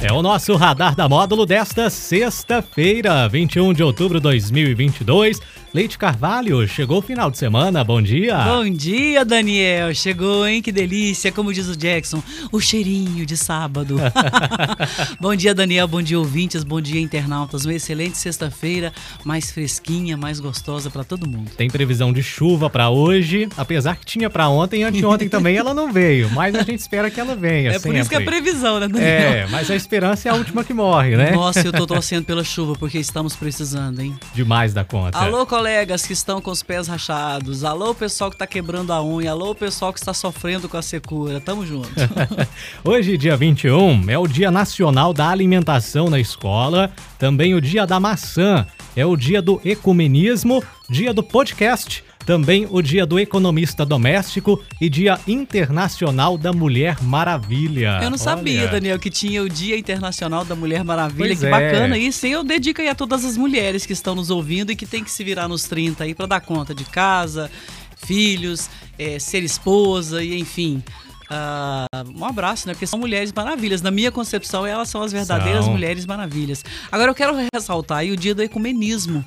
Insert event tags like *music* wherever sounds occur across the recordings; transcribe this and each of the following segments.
É o nosso radar da módulo desta sexta-feira, 21 de outubro de 2022. Leite Carvalho, chegou o final de semana, bom dia. Bom dia, Daniel. Chegou, hein? Que delícia. Como diz o Jackson, o cheirinho de sábado. *laughs* *laughs* bom dia, Daniel. Bom dia, ouvintes. Bom dia, internautas. Uma excelente sexta-feira, mais fresquinha, mais gostosa para todo mundo. Tem previsão de chuva para hoje, apesar que tinha para ontem e anteontem também ela não veio, mas a gente espera que ela venha. É por sempre. isso que é previsão, né, Daniel? É, mas a esperança é a última que morre, né? Nossa, eu tô *laughs* torcendo pela chuva porque estamos precisando, hein? Demais da conta. Alô, colegas que estão com os pés rachados. Alô, pessoal que tá quebrando a unha. Alô, pessoal que está sofrendo com a secura. Tamo junto. *laughs* Hoje, dia 21, é o Dia Nacional da Alimentação na Escola, também o Dia da Maçã, é o Dia do Ecumenismo, Dia do Podcast, também o Dia do Economista Doméstico e Dia Internacional da Mulher Maravilha. Eu não sabia, Olha. Daniel, que tinha o Dia Internacional da Mulher Maravilha. Pois que é. bacana isso. E eu dedico aí a todas as mulheres que estão nos ouvindo e que tem que se virar nos 30 aí para dar conta de casa, filhos, eh, ser esposa e enfim. Ah, um abraço, né? Porque são mulheres maravilhas. Na minha concepção, elas são as verdadeiras São. mulheres maravilhas. Agora eu quero ressaltar aí o dia do ecumenismo.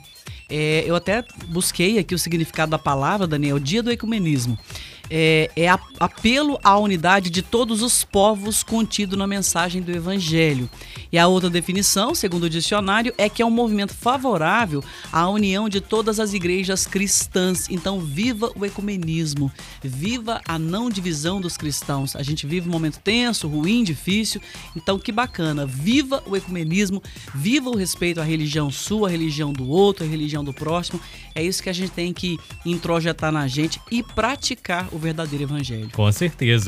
É, eu até busquei aqui o significado da palavra, Daniel, dia do ecumenismo. É, é apelo à unidade de todos os povos contido na mensagem do Evangelho. E a outra definição, segundo o dicionário, é que é um movimento favorável à união de todas as igrejas cristãs. Então, viva o ecumenismo, viva a não divisão dos cristãos. A gente vive um momento tenso, ruim, difícil. Então, que bacana, viva o ecumenismo, viva o respeito à religião sua, à religião do outro, à religião do próximo. É isso que a gente tem que introjetar na gente e praticar o verdadeiro evangelho. Com certeza.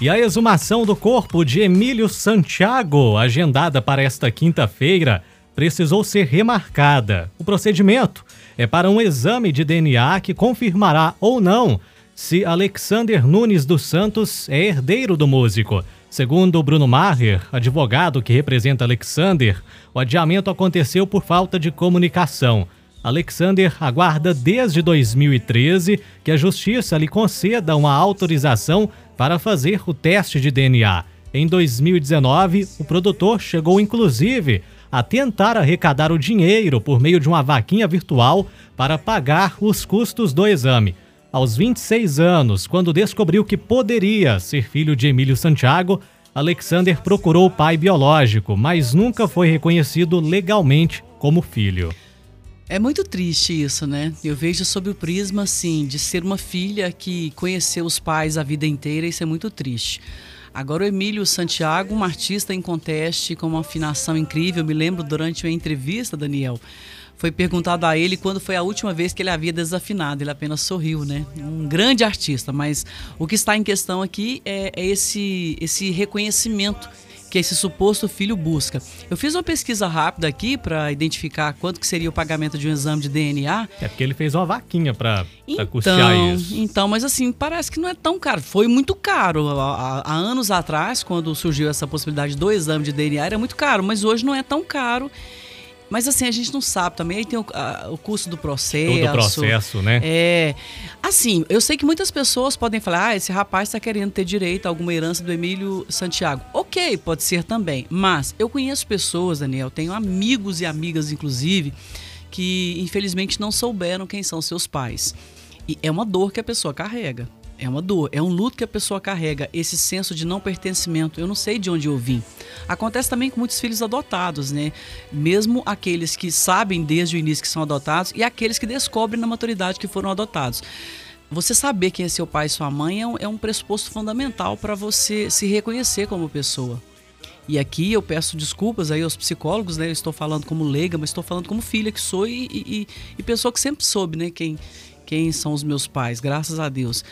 E a exumação do corpo de Emílio Santiago, agendada para esta quinta-feira, precisou ser remarcada. O procedimento é para um exame de DNA que confirmará ou não se Alexander Nunes dos Santos é herdeiro do músico. Segundo Bruno Maher, advogado que representa Alexander, o adiamento aconteceu por falta de comunicação. Alexander aguarda desde 2013 que a justiça lhe conceda uma autorização para fazer o teste de DNA. Em 2019, o produtor chegou inclusive a tentar arrecadar o dinheiro por meio de uma vaquinha virtual para pagar os custos do exame. Aos 26 anos, quando descobriu que poderia ser filho de Emílio Santiago, Alexander procurou o pai biológico, mas nunca foi reconhecido legalmente como filho. É muito triste isso, né? Eu vejo sob o prisma, assim, de ser uma filha que conheceu os pais a vida inteira, isso é muito triste. Agora o Emílio Santiago, um artista em conteste, com uma afinação incrível, me lembro durante uma entrevista, Daniel, foi perguntado a ele quando foi a última vez que ele havia desafinado, ele apenas sorriu, né? Um grande artista, mas o que está em questão aqui é, é esse, esse reconhecimento que esse suposto filho busca. Eu fiz uma pesquisa rápida aqui para identificar quanto que seria o pagamento de um exame de DNA. É porque ele fez uma vaquinha pra, pra custear Então, isso. então, mas assim, parece que não é tão caro. Foi muito caro. Há- há anos atrás, quando surgiu essa possibilidade do exame de DNA, era muito caro, mas hoje não é tão caro. Mas assim, a gente não sabe também. Aí tem o, a- o custo do processo. Todo o processo, né? É. Assim, eu sei que muitas pessoas podem falar: ah, esse rapaz está querendo ter direito a alguma herança do Emílio Santiago. Ok, pode ser também. Mas eu conheço pessoas, Daniel, tenho amigos e amigas, inclusive, que infelizmente não souberam quem são seus pais. E é uma dor que a pessoa carrega. É uma dor, é um luto que a pessoa carrega, esse senso de não pertencimento. Eu não sei de onde eu vim. Acontece também com muitos filhos adotados, né? Mesmo aqueles que sabem desde o início que são adotados e aqueles que descobrem na maturidade que foram adotados. Você saber quem é seu pai e sua mãe é um, é um pressuposto fundamental para você se reconhecer como pessoa. E aqui eu peço desculpas aí aos psicólogos, né? Eu estou falando como leiga, mas estou falando como filha que sou e, e, e pessoa que sempre soube, né? Quem, quem são os meus pais, graças a Deus.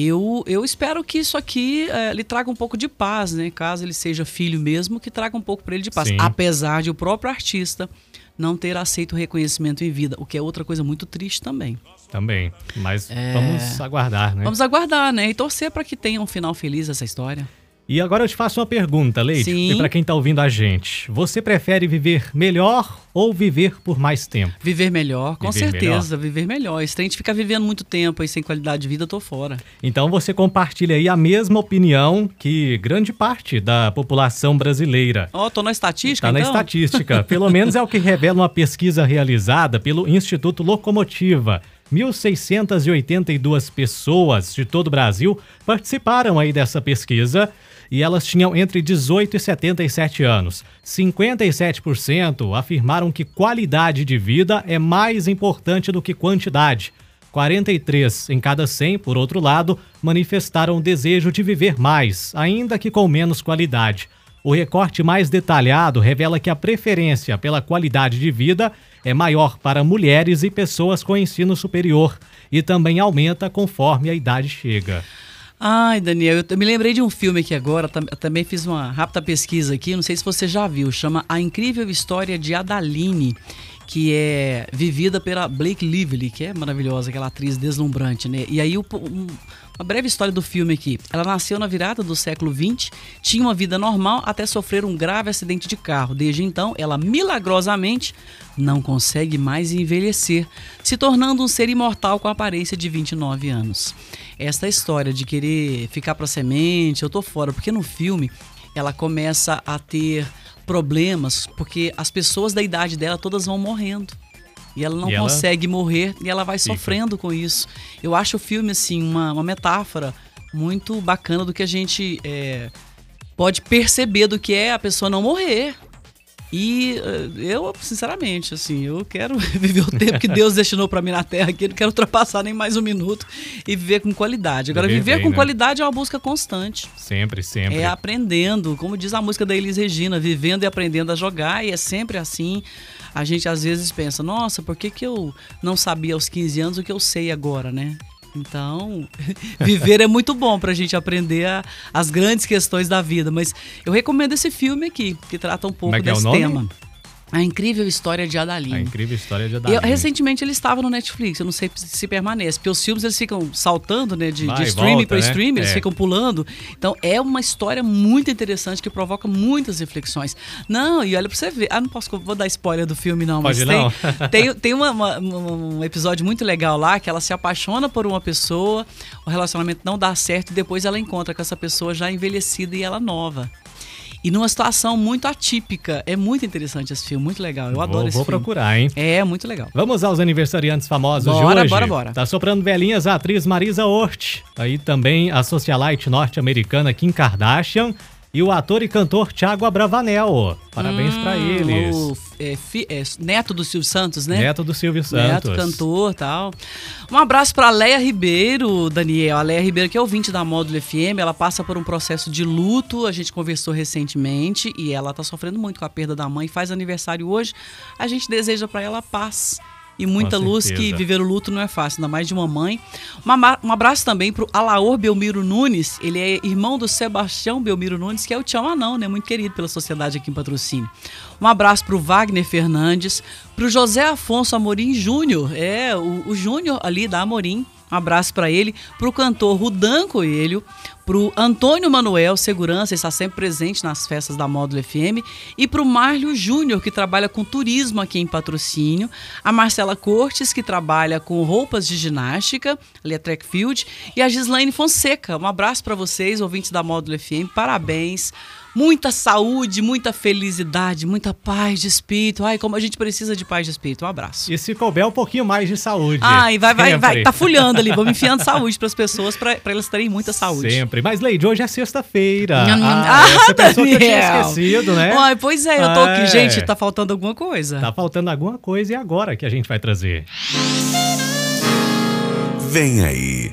Eu, eu espero que isso aqui é, lhe traga um pouco de paz, né? Caso ele seja filho mesmo, que traga um pouco para ele de paz. Sim. Apesar de o próprio artista não ter aceito o reconhecimento em vida, o que é outra coisa muito triste também. Também. Mas vamos aguardar, né? É. Vamos aguardar, né? E torcer para que tenha um final feliz essa história. E agora eu te faço uma pergunta, Leite. Sim. E para quem tá ouvindo a gente, você prefere viver melhor ou viver por mais tempo? Viver melhor, com Viver certeza, viver melhor. Se a gente ficar vivendo muito tempo aí sem qualidade de vida, eu tô fora. Então você compartilha aí a mesma opinião que grande parte da população brasileira. Ó, tô na estatística, Está na então? estatística. *laughs* Pelo menos é o que revela uma pesquisa realizada pelo Instituto Locomotiva. 1.682 pessoas de todo o Brasil participaram aí dessa pesquisa e elas tinham entre 18 e 77 anos. 57% afirmaram que qualidade de vida é mais importante do que quantidade. 43 em cada 100, por outro lado, manifestaram o desejo de viver mais, ainda que com menos qualidade. O recorte mais detalhado revela que a preferência pela qualidade de vida é maior para mulheres e pessoas com ensino superior e também aumenta conforme a idade chega. Ai, Daniel, eu me lembrei de um filme aqui agora, tam- também fiz uma rápida pesquisa aqui, não sei se você já viu, chama A Incrível História de Adaline, que é vivida pela Blake Lively, que é maravilhosa, aquela atriz deslumbrante, né? E aí, o- um- uma breve história do filme aqui. Ela nasceu na virada do século XX, tinha uma vida normal até sofrer um grave acidente de carro. Desde então, ela milagrosamente não consegue mais envelhecer, se tornando um ser imortal com a aparência de 29 anos. Essa história de querer ficar pra semente, eu tô fora, porque no filme ela começa a ter problemas, porque as pessoas da idade dela todas vão morrendo. E ela não E ela- consegue morrer e ela vai Fica. sofrendo com isso. Eu acho o filme, assim, uma, uma metáfora muito bacana do que a gente é, pode perceber do que é a pessoa não morrer. E eh, eu, sinceramente, assim, eu quero *laughs* viver o tempo que Deus destinou pra mim na Terra aqui, não quero ultrapassar nem mais um minuto e viver com qualidade. Agora, Viver viver bem, com né? qualidade é uma busca constante. Sempre, sempre. É aprendendo, como diz a música da Elis Regina, vivendo e aprendendo a jogar, e é sempre assim. A gente às vezes pensa, nossa, por que, que eu não sabia aos 15 anos o que eu sei agora, né? Então, *laughs* viver é muito bom pra gente aprender a- as grandes questões da vida. Mas eu recomendo esse filme aqui, que trata um pouco é que é o desse nome? tema. A incrível história de A Adaline. incrível história de Eu, Adaline. recentemente ele estava no Netflix, eu não sei se permanece, porque os filmes eles ficam saltando, né, de, Vai de streaming para né? streaming, eles É. ficam pulando. Então é uma história muito interessante que provoca muitas reflexões. Não, e olha pra você ver. Ah, não posso, vou dar spoiler do filme não, Pode mas não. *laughs* tem tem, tem uma- uma- um episódio muito legal lá que ela se apaixona por uma pessoa, o relacionamento não dá certo e depois ela encontra com essa pessoa já envelhecida e ela nova. E numa situação muito atípica. É muito interessante esse filme, muito legal. Eu adoro vou, esse vou filme. procurar, hein? É, muito legal. Vamos aos aniversariantes famosos Bora, de hoje. bora, bora. Tá soprando velhinhas a atriz Marisa Hort. Aí também a socialite norte-americana Kim Kardashian e o ator e cantor Thiago Abravanel. Parabéns pra eles. Hum, O é, fi- é, neto do Silvio Santos, né? Neto do Silvio Neto, Santos. cantor tal. Um abraço pra Leia Ribeiro, Daniel. A Leia Ribeiro, que é ouvinte da Módulo FM, ela passa por um processo de luto. A gente conversou recentemente e ela tá sofrendo muito com a perda da mãe. Faz aniversário hoje. A gente deseja pra ela paz. E muita luz, que viver o luto não é fácil, ainda mais de uma mãe. Uma ma- um abraço também pro Alaor Belmiro Nunes. Ele é irmão do Sebastião Belmiro Nunes, que é o Tião Anão, né? Muito querido pela sociedade aqui em patrocínio. Um abraço pro Wagner Fernandes, pro José Afonso Amorim Júnior, é, o, o Júnior ali da Amorim. Um abraço para ele, pro cantor Rudan Coelho, pro Antônio Manuel, segurança, está sempre presente nas festas da Módulo FM, e pro Márlio Júnior, que trabalha com turismo aqui em patrocínio, a Marcela Cortes, que trabalha com roupas de ginástica, ali é track field, e a Gislaine Fonseca. Um abraço para vocês, ouvintes da Módulo FM, parabéns. Muita saúde, muita felicidade, muita paz de espírito. Ai, como a gente precisa de paz de espírito. Um abraço. E se couber, um pouquinho mais de saúde. Ai, vai, vai, vai. Sempre. Tá fulhando ali. Vamos enfiando saúde pras pessoas pra, pra elas terem muita saúde. Sempre. Mas, Leide, hoje é sexta-feira. Ah, ah, você pensou que eu tinha Daniel. esquecido, né? Ai, pois é, eu tô É. aqui. Gente, tá faltando alguma coisa. Tá faltando alguma coisa e agora que a gente vai trazer? Vem aí.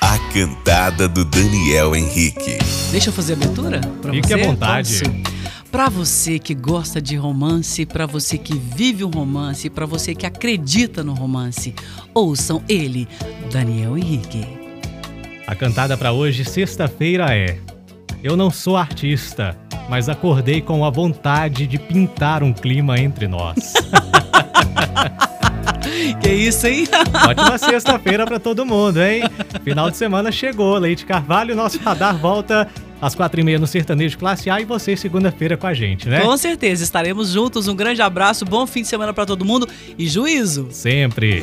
A cantada do Daniel Henrique. Deixa eu fazer a abertura pra Fique você? à vontade. Posso? Para você que gosta de romance, para você que vive o romance, para você que acredita no romance, ouçam ele, Daniel Henrique. A cantada para hoje, sexta-feira, é: Eu não sou artista, mas acordei com a vontade de pintar um clima entre nós. *laughs* que isso, hein? *laughs* Ótima sexta-feira para todo mundo, hein? Final de semana chegou. Leite Carvalho, nosso radar volta às quatro e meia no Sertanejo Classe A e você segunda-feira com a gente, né? Com certeza, estaremos juntos. Um grande abraço, bom fim de semana para todo mundo e juízo. Sempre.